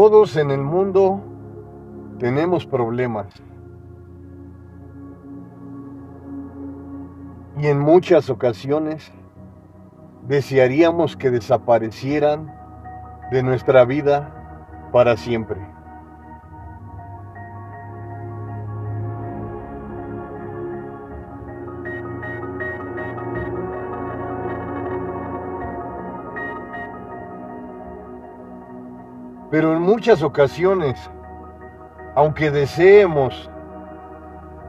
Todos en el mundo tenemos problemas. Y en muchas ocasiones desearíamos que desaparecieran de nuestra vida para siempre. Pero en muchas ocasiones, aunque deseemos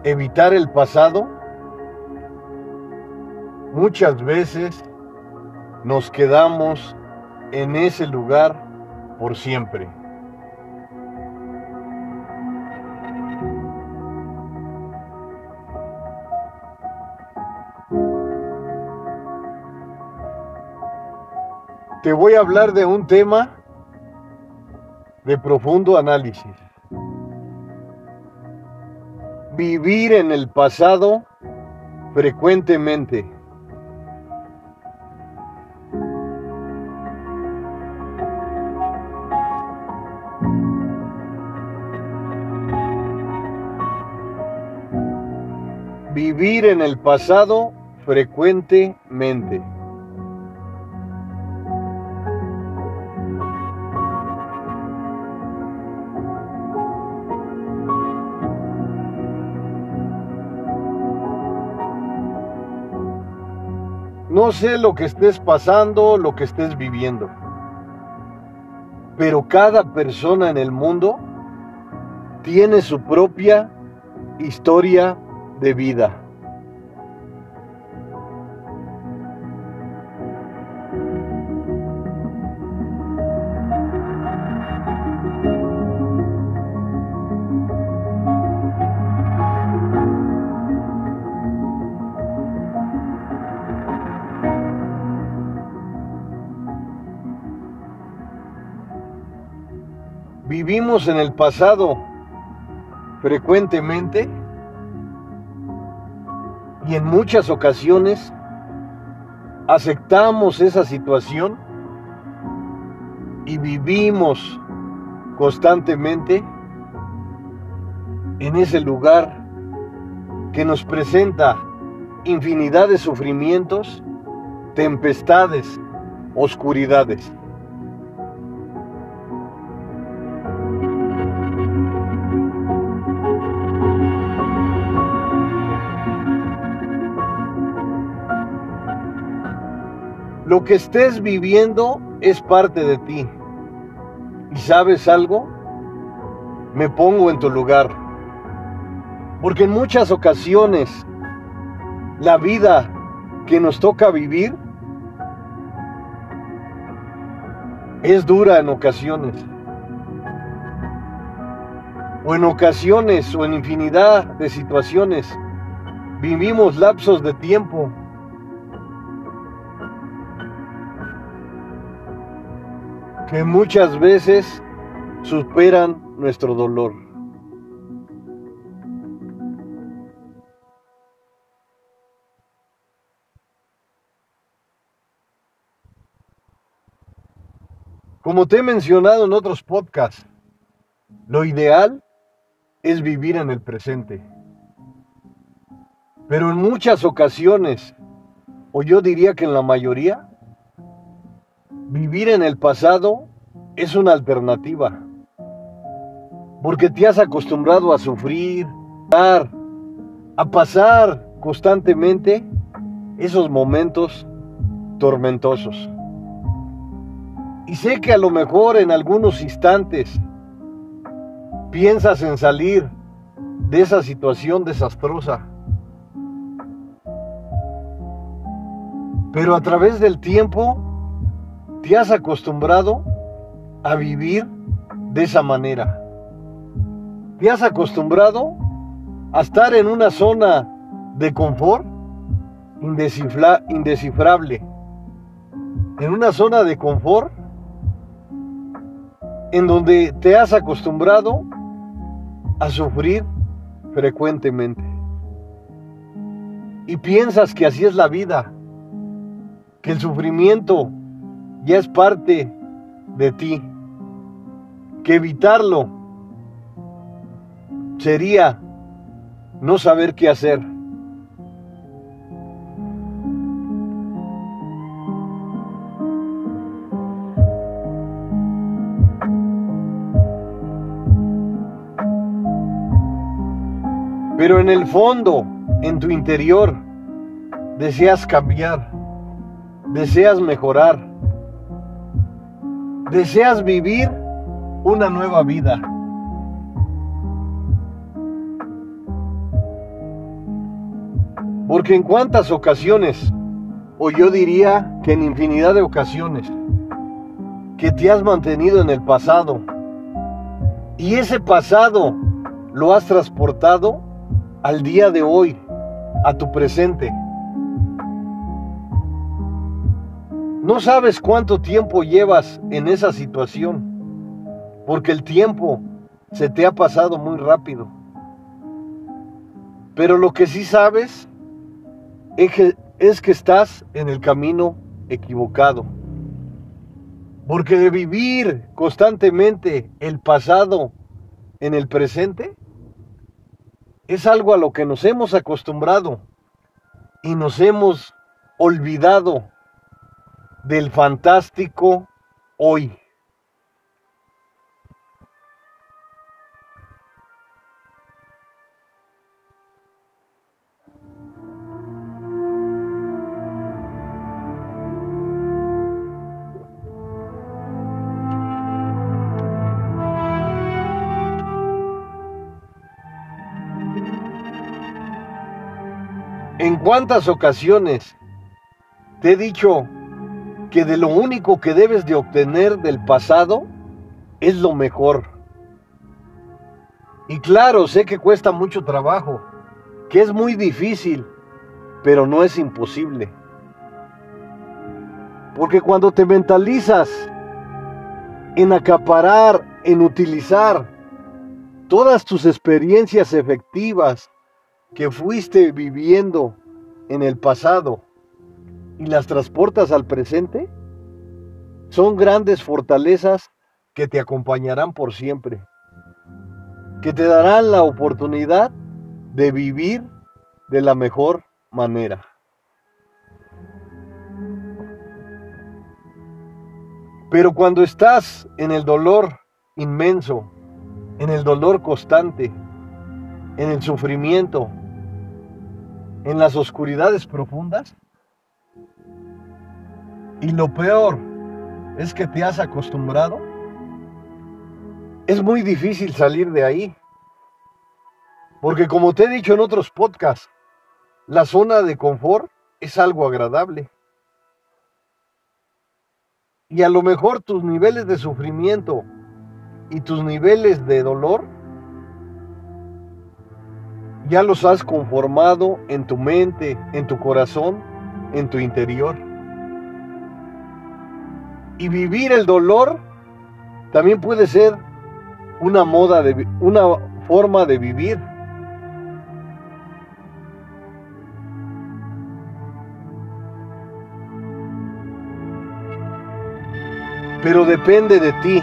evitar el pasado, muchas veces nos quedamos en ese lugar por siempre. Te voy a hablar de un tema de profundo análisis. Vivir en el pasado frecuentemente. Vivir en el pasado frecuentemente. No sé lo que estés pasando, lo que estés viviendo, pero cada persona en el mundo tiene su propia historia de vida. En el pasado frecuentemente y en muchas ocasiones aceptamos esa situación y vivimos constantemente en ese lugar que nos presenta infinidad de sufrimientos, tempestades, oscuridades. Lo que estés viviendo es parte de ti. ¿Y sabes algo? Me pongo en tu lugar. Porque en muchas ocasiones la vida que nos toca vivir es dura en ocasiones. O en ocasiones o en infinidad de situaciones vivimos lapsos de tiempo que muchas veces superan nuestro dolor. Como te he mencionado en otros podcasts, lo ideal es vivir en el presente. Pero en muchas ocasiones, o yo diría que en la mayoría, Vivir en el pasado es una alternativa, porque te has acostumbrado a sufrir, a pasar constantemente esos momentos tormentosos. Y sé que a lo mejor en algunos instantes piensas en salir de esa situación desastrosa. Pero a través del tiempo te has acostumbrado a vivir de esa manera. Te has acostumbrado a estar en una zona de confort indescifrable. En una zona de confort en donde te has acostumbrado a sufrir frecuentemente. Y piensas que así es la vida, que el sufrimiento ya es parte de ti. que evitarlo sería no saber qué hacer. Pero en el fondo, en tu interior, deseas cambiar, deseas mejorar, deseas vivir una nueva vida. Porque en cuántas ocasiones, o yo diría que en infinidad de ocasiones, que te has mantenido en el pasado, y ese pasado lo has transportado al día de hoy, a tu presente. No sabes cuánto tiempo llevas en esa situación, porque el tiempo se te ha pasado muy rápido. Pero lo que sí sabes es que, es que estás en el camino equivocado. Porque de vivir constantemente el pasado en el presente, es algo a lo que nos hemos acostumbrado y nos hemos olvidado del fantástico hoy. ¿En cuántas ocasiones te he dicho que de lo único que debes de obtener del pasado es lo mejor? Y claro, sé que cuesta mucho trabajo, que es muy difícil, pero no es imposible. Porque cuando te mentalizas en acaparar, en utilizar todas tus experiencias efectivas que fuiste viviendo en el pasado y las transportas al presente, son grandes fortalezas que te acompañarán por siempre, que te darán la oportunidad de vivir de la mejor manera. Pero cuando estás en el dolor inmenso, en el dolor constante, en el sufrimiento, en las oscuridades profundas. Y lo peor es que te has acostumbrado. Es muy difícil salir de ahí. Porque como te he dicho en otros podcasts, la zona de confort es algo agradable. Y a lo mejor tus niveles de sufrimiento y tus niveles de dolor ya los has conformado en tu mente, en tu corazón, en tu interior. Y vivir el dolor también puede ser una moda de una forma de vivir. Pero depende de ti.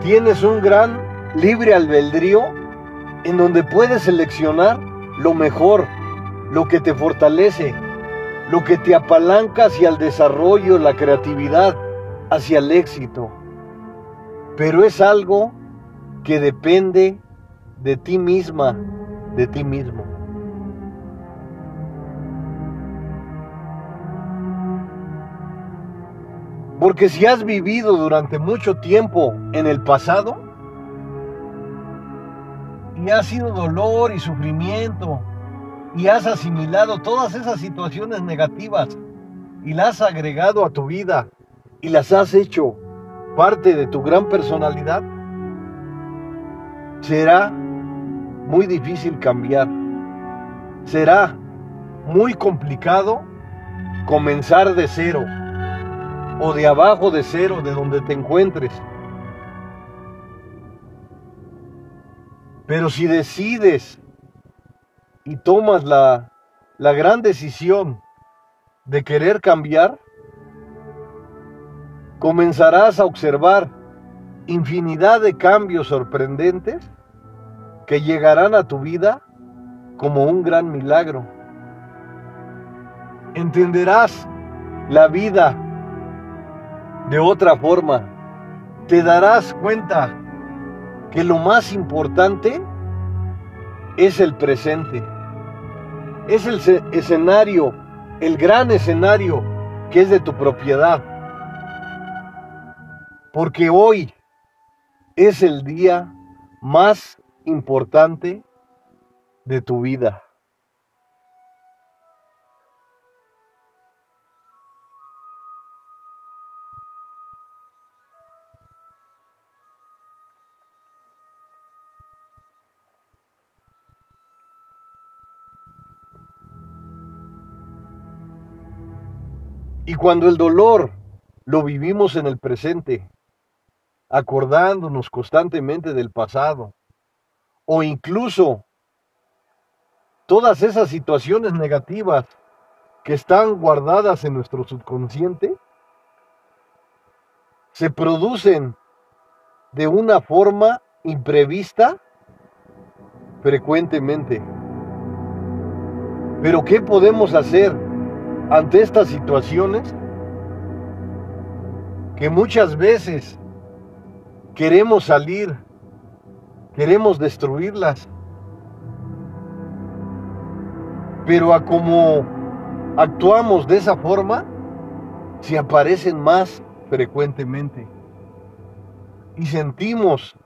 Tienes un gran libre albedrío en donde puedes seleccionar lo mejor, lo que te fortalece, lo que te apalanca hacia el desarrollo, la creatividad, hacia el éxito. Pero es algo que depende de ti misma, de ti mismo. Porque si has vivido durante mucho tiempo en el pasado, y ha sido dolor y sufrimiento y has asimilado todas esas situaciones negativas y las has agregado a tu vida y las has hecho parte de tu gran personalidad, será muy difícil cambiar. Será muy complicado comenzar de cero o de abajo de cero, de donde te encuentres. Pero si decides y tomas la, la gran decisión de querer cambiar, comenzarás a observar infinidad de cambios sorprendentes que llegarán a tu vida como un gran milagro. Entenderás la vida de otra forma. Te darás cuenta que lo más importante es el presente. Es el escenario, el gran escenario que es de tu propiedad. Porque hoy es el día más importante de tu vida. Y cuando el dolor lo vivimos en el presente, acordándonos constantemente del pasado, o incluso todas esas situaciones negativas que están guardadas en nuestro subconsciente, se producen de una forma imprevista frecuentemente. Pero ¿qué podemos hacer? Ante estas situaciones que muchas veces queremos salir, queremos destruirlas, pero a como actuamos de esa forma, se aparecen más frecuentemente. Y sentimos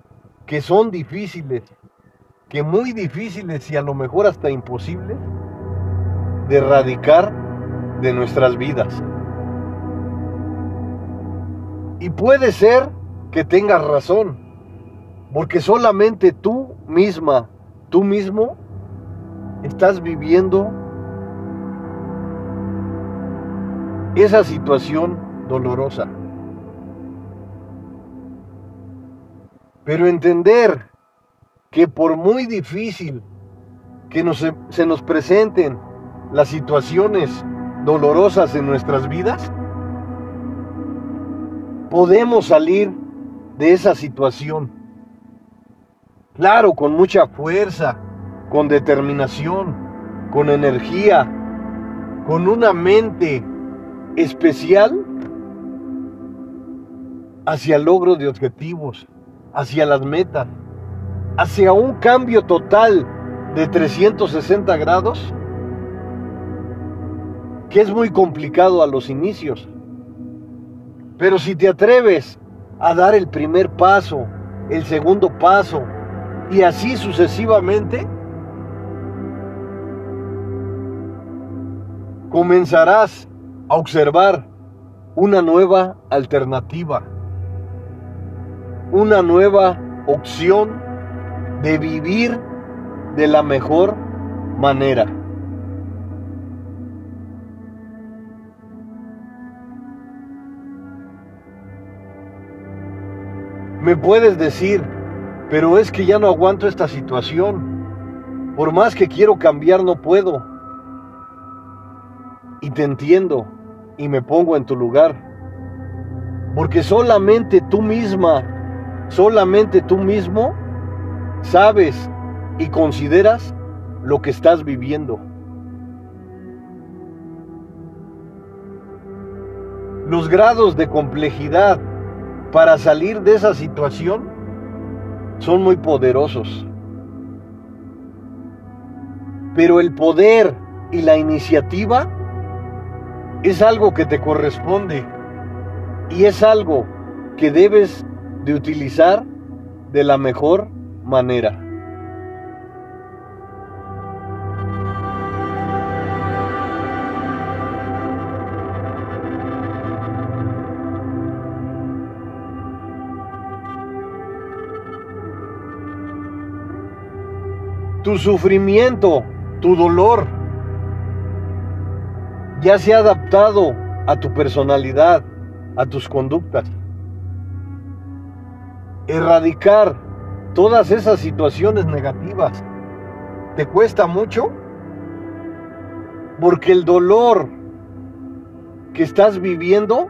que son difíciles, que muy difíciles y a lo mejor hasta imposibles de erradicar de nuestras vidas. Y puede ser que tengas razón, porque solamente tú misma, tú mismo, estás viviendo esa situación dolorosa. Pero entender que por muy difícil que nos, se nos presenten las situaciones dolorosas en nuestras vidas, podemos salir de esa situación. Claro, con mucha fuerza, con determinación, con energía, con una mente especial hacia el logro de objetivos, hacia las metas, hacia un cambio total de 360 grados que es muy complicado a los inicios. Pero si te atreves a dar el primer paso, el segundo paso, y así sucesivamente, comenzarás a observar una nueva alternativa, una nueva opción de vivir de la mejor manera. Me puedes decir, pero es que ya no aguanto esta situación. Por más que quiero cambiar, no puedo. Y te entiendo y me pongo en tu lugar. Porque solamente tú misma, solamente tú mismo sabes y consideras lo que estás viviendo. Los grados de complejidad para salir de esa situación son muy poderosos. Pero el poder y la iniciativa es algo que te corresponde y es algo que debes de utilizar de la mejor manera. Tu sufrimiento, tu dolor, ya se ha adaptado a tu personalidad, a tus conductas. Erradicar todas esas situaciones negativas te cuesta mucho porque el dolor que estás viviendo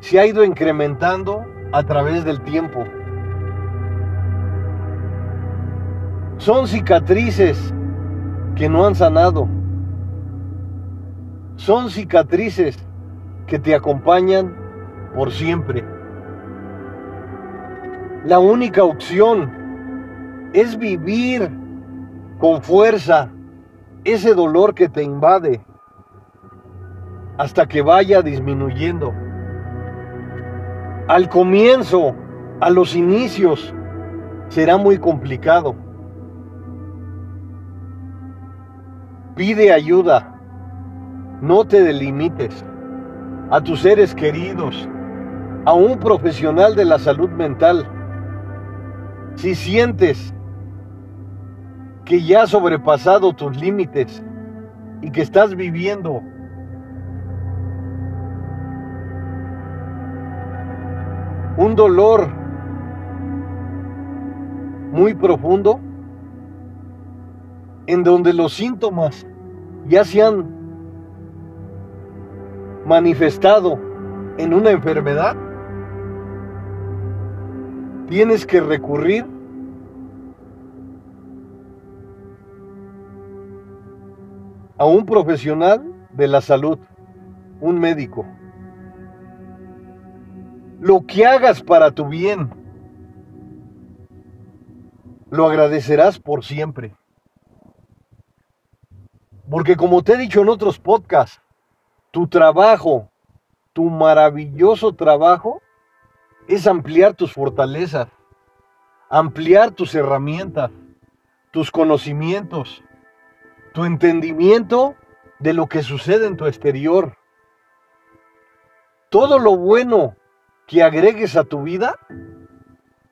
se ha ido incrementando a través del tiempo. Son cicatrices que no han sanado. Son cicatrices que te acompañan por siempre. La única opción es vivir con fuerza ese dolor que te invade hasta que vaya disminuyendo. Al comienzo, a los inicios, será muy complicado. Pide ayuda, no te delimites a tus seres queridos, a un profesional de la salud mental. Si sientes que ya has sobrepasado tus límites y que estás viviendo un dolor muy profundo en donde los síntomas ya se han manifestado en una enfermedad, tienes que recurrir a un profesional de la salud, un médico. Lo que hagas para tu bien, lo agradecerás por siempre. Porque como te he dicho en otros podcasts, tu trabajo, tu maravilloso trabajo, es ampliar tus fortalezas, ampliar tus herramientas, tus conocimientos, tu entendimiento de lo que sucede en tu exterior. Todo lo bueno que agregues a tu vida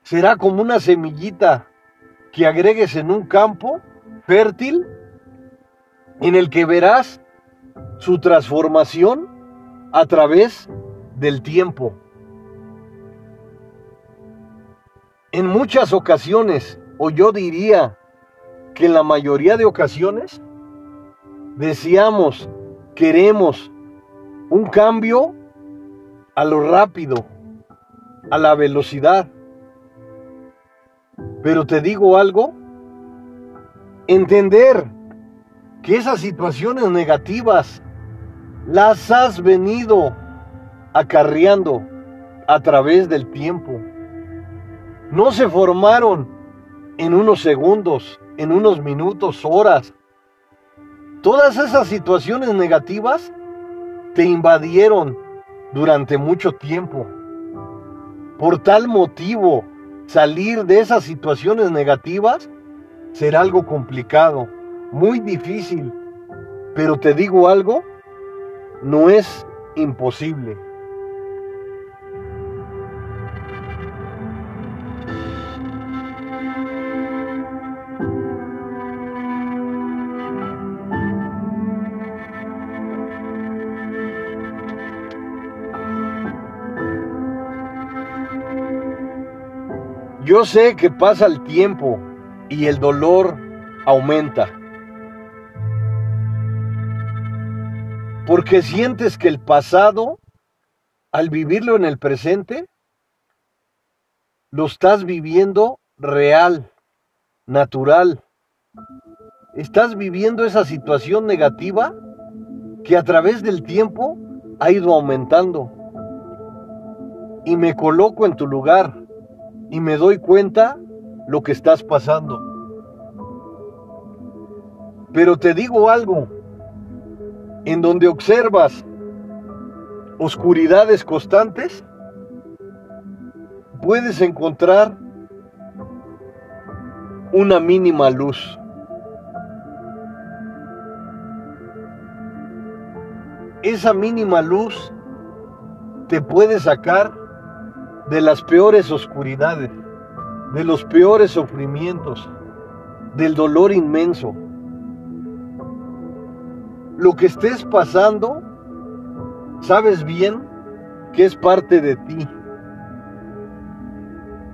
será como una semillita que agregues en un campo fértil en el que verás su transformación a través del tiempo. En muchas ocasiones, o yo diría que en la mayoría de ocasiones, deseamos, queremos un cambio a lo rápido, a la velocidad. Pero te digo algo, entender que esas situaciones negativas las has venido acarreando a través del tiempo. No se formaron en unos segundos, en unos minutos, horas. Todas esas situaciones negativas te invadieron durante mucho tiempo. Por tal motivo, salir de esas situaciones negativas será algo complicado, muy difícil. Pero te digo algo, no es imposible. Yo sé que pasa el tiempo y el dolor aumenta. Porque sientes que el pasado, al vivirlo en el presente, lo estás viviendo real, natural. Estás viviendo esa situación negativa que a través del tiempo ha ido aumentando. Y me coloco en tu lugar y me doy cuenta lo que estás pasando. Pero te digo algo, en donde observas oscuridades constantes, puedes encontrar una mínima luz. Esa mínima luz te puede sacar de las peores oscuridades, de los peores sufrimientos, del dolor inmenso lo que estés pasando, sabes bien que es parte de ti,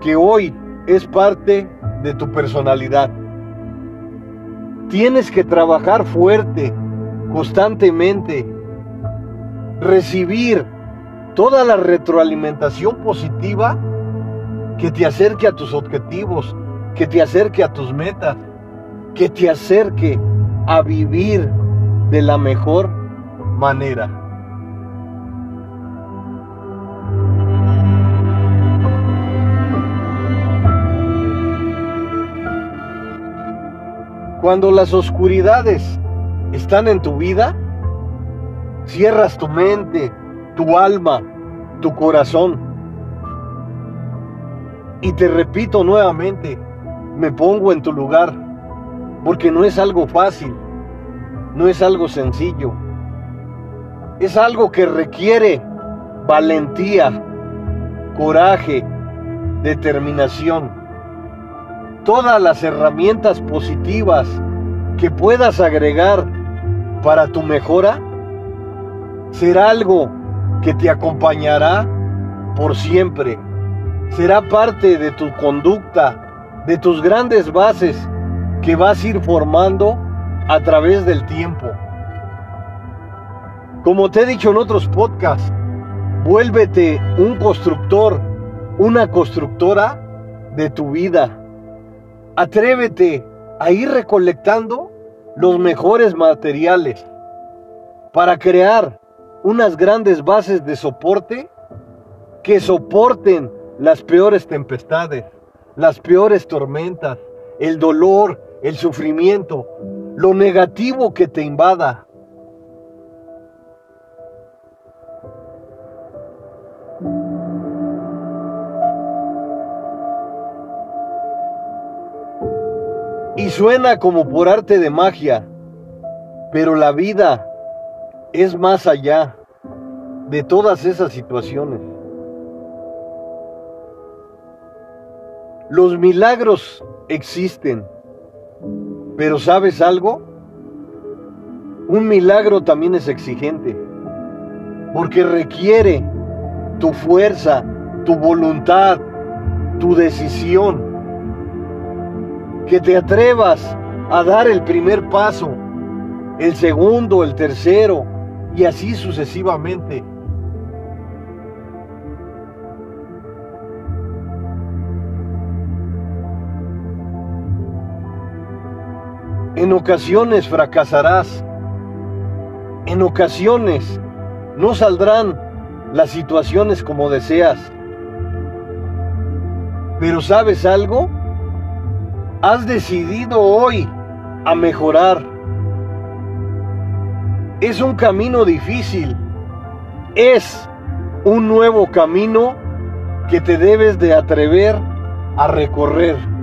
que hoy es parte de tu personalidad. Tienes que trabajar fuerte, constantemente, recibir toda la retroalimentación positiva que te acerque a tus objetivos, que te acerque a tus metas, que te acerque a vivir de la mejor manera. Cuando las oscuridades están en tu vida, cierras tu mente, tu alma, tu corazón. Y te repito nuevamente, me pongo en tu lugar, porque no es algo fácil, no es algo sencillo, es algo que requiere valentía, coraje, determinación todas las herramientas positivas que puedas agregar para tu mejora, será algo que te acompañará por siempre. Será parte de tu conducta, de tus grandes bases que vas a ir formando a través del tiempo. Como te he dicho en otros podcasts, vuélvete un constructor, una constructora de tu vida Atrévete a ir recolectando los mejores materiales para crear unas grandes bases de soporte que soporten las peores tempestades, las peores tormentas, el dolor, el sufrimiento, lo negativo que te invada. Y suena como por arte de magia, pero la vida es más allá de todas esas situaciones. Los milagros existen, pero ¿sabes algo? Un milagro también es exigente, porque requiere tu fuerza, tu voluntad, tu decisión que te atrevas a dar el primer paso, el segundo, el tercero y así sucesivamente. En ocasiones fracasarás, en ocasiones no saldrán las situaciones como deseas. Pero ¿sabes algo? has decidido hoy a mejorar. Es un camino difícil. Es un nuevo camino que te debes de atrever a recorrer.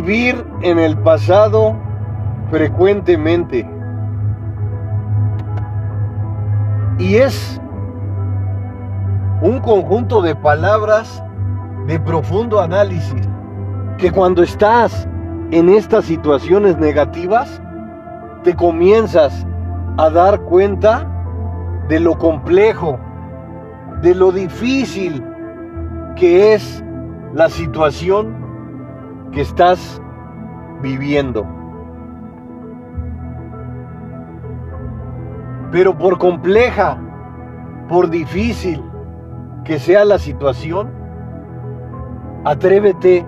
Vivir en el pasado frecuentemente. Y es un conjunto de palabras de profundo análisis que cuando estás en estas situaciones negativas, te comienzas a dar cuenta de lo complejo, de lo difícil que es la situación que estás viviendo. Pero por compleja, por difícil que sea la situación, atrévete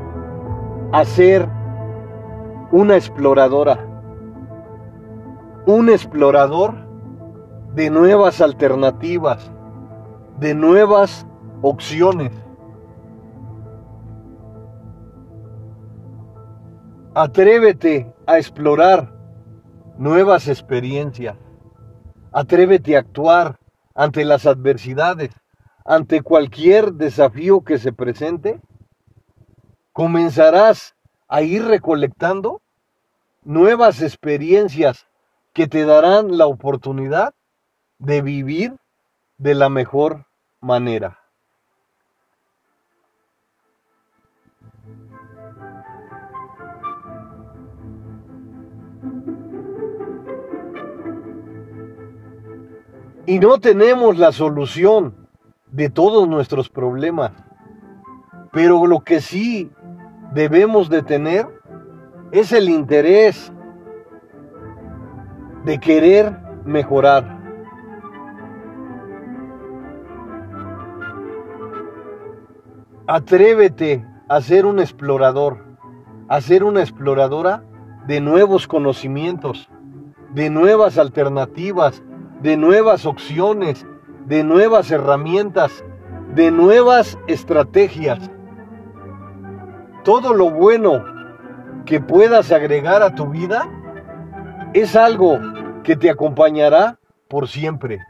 a ser una exploradora, un explorador de nuevas alternativas, de nuevas opciones. Atrévete a explorar nuevas experiencias. Atrévete a actuar ante las adversidades, ante cualquier desafío que se presente. Comenzarás a ir recolectando nuevas experiencias que te darán la oportunidad de vivir de la mejor manera. Y no tenemos la solución de todos nuestros problemas. Pero lo que sí debemos de tener es el interés de querer mejorar. Atrévete a ser un explorador, a ser una exploradora de nuevos conocimientos, de nuevas alternativas, de nuevas opciones, de nuevas herramientas, de nuevas estrategias. Todo lo bueno que puedas agregar a tu vida es algo que te acompañará por siempre.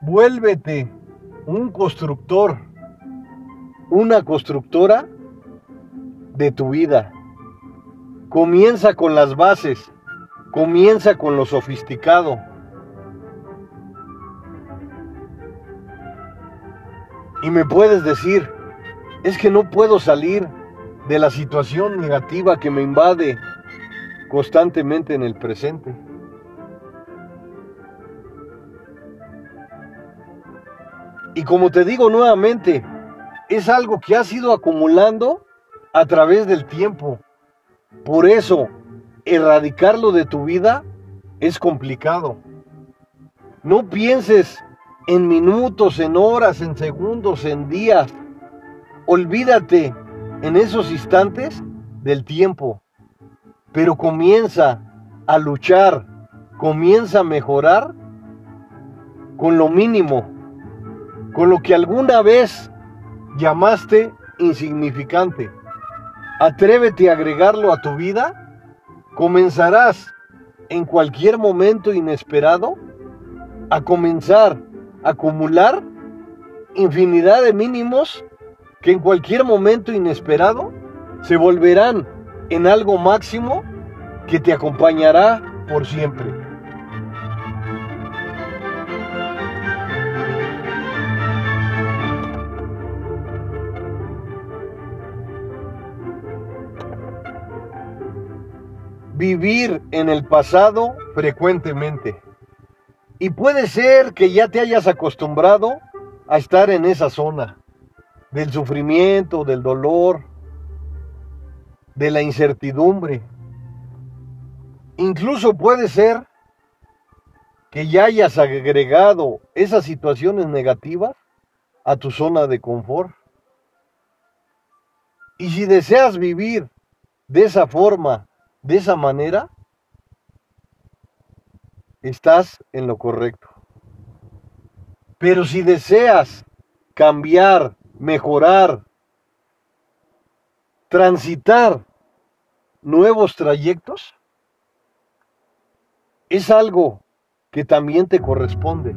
Vuélvete un constructor, una constructora de tu vida. Comienza con las bases, comienza con lo sofisticado. Y me puedes decir, es que no puedo salir de la situación negativa que me invade constantemente en el presente. Y como te digo nuevamente, es algo que has ido acumulando a través del tiempo. Por eso, erradicarlo de tu vida es complicado. No pienses en minutos, en horas, en segundos, en días. Olvídate en esos instantes del tiempo. Pero comienza a luchar, comienza a mejorar con lo mínimo con lo que alguna vez llamaste insignificante. Atrévete a agregarlo a tu vida. Comenzarás en cualquier momento inesperado a comenzar a acumular infinidad de mínimos que en cualquier momento inesperado se volverán en algo máximo que te acompañará por siempre. Vivir en el pasado frecuentemente. Y puede ser que ya te hayas acostumbrado a estar en esa zona del sufrimiento, del dolor, de la incertidumbre. Incluso puede ser que ya hayas agregado esas situaciones negativas a tu zona de confort. Y si deseas vivir de esa forma de esa manera, estás en lo correcto. Pero si deseas cambiar, mejorar, transitar nuevos trayectos, es algo que también te corresponde.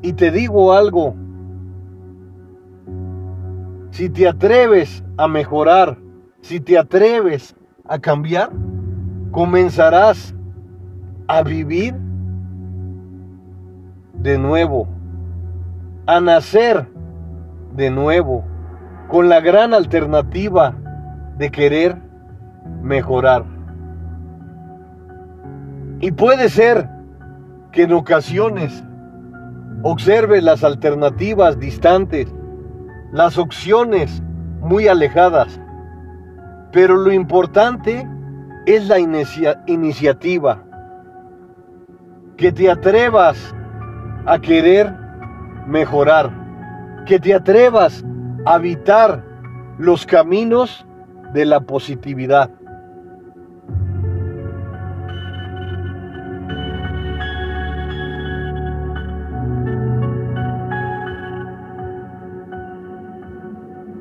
Y te digo algo, si te atreves a mejorar, si te atreves a cambiar, comenzarás a vivir de nuevo, a nacer de nuevo, con la gran alternativa de querer mejorar. Y puede ser que en ocasiones observe las alternativas distantes, las opciones muy alejadas, pero lo importante es la iniciativa. Que te atrevas a querer mejorar. Que te atrevas a habitar los caminos de la positividad.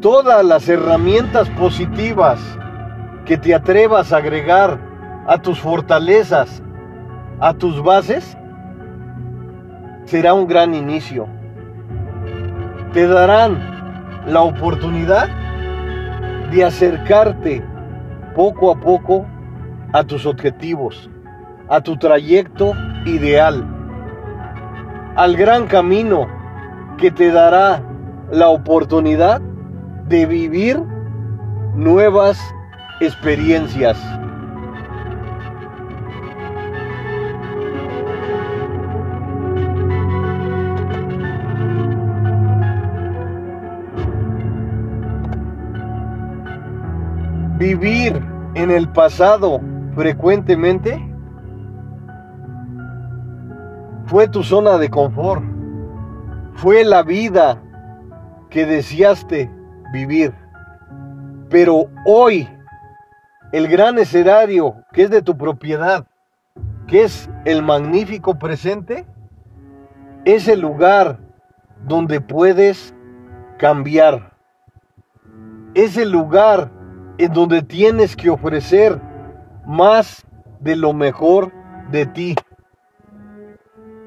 Todas las herramientas positivas que te atrevas a agregar a tus fortalezas, a tus bases, será un gran inicio. Te darán la oportunidad de acercarte poco a poco a tus objetivos, a tu trayecto ideal, al gran camino que te dará la oportunidad de vivir nuevas experiencias. Vivir en el pasado frecuentemente fue tu zona de confort, fue la vida que deseaste vivir. Pero hoy, el gran escenario que es de tu propiedad, que es el magnífico presente, es el lugar donde puedes cambiar. Es el lugar en donde tienes que ofrecer más de lo mejor de ti.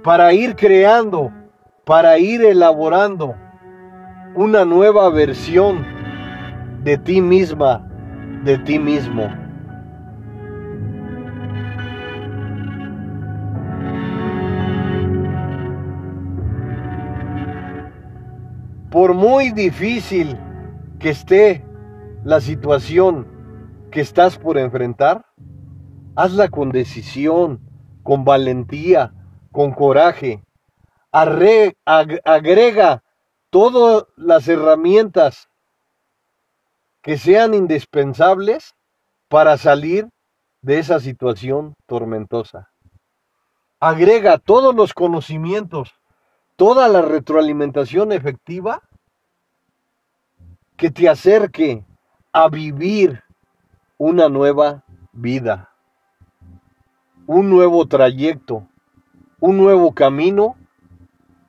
Para ir creando, para ir elaborando una nueva versión de ti misma, de ti mismo. Por muy difícil que esté la situación que estás por enfrentar, hazla con decisión, con valentía, con coraje. agrega todas las herramientas que sean indispensables para salir de esa situación tormentosa. Agrega todos los conocimientos, toda la retroalimentación efectiva que te acerque a vivir una nueva vida, un nuevo trayecto, un nuevo camino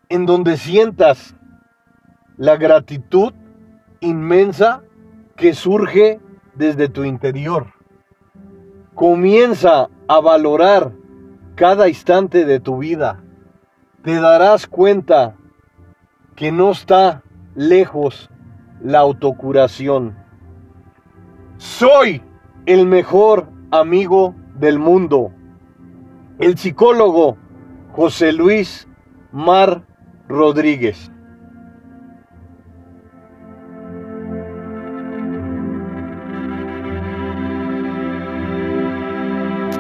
en donde sientas la gratitud inmensa que surge desde tu interior. Comienza a valorar cada instante de tu vida. Te darás cuenta que no está lejos la autocuración. Soy el mejor amigo del mundo. El psicólogo José Luis Mar Rodríguez.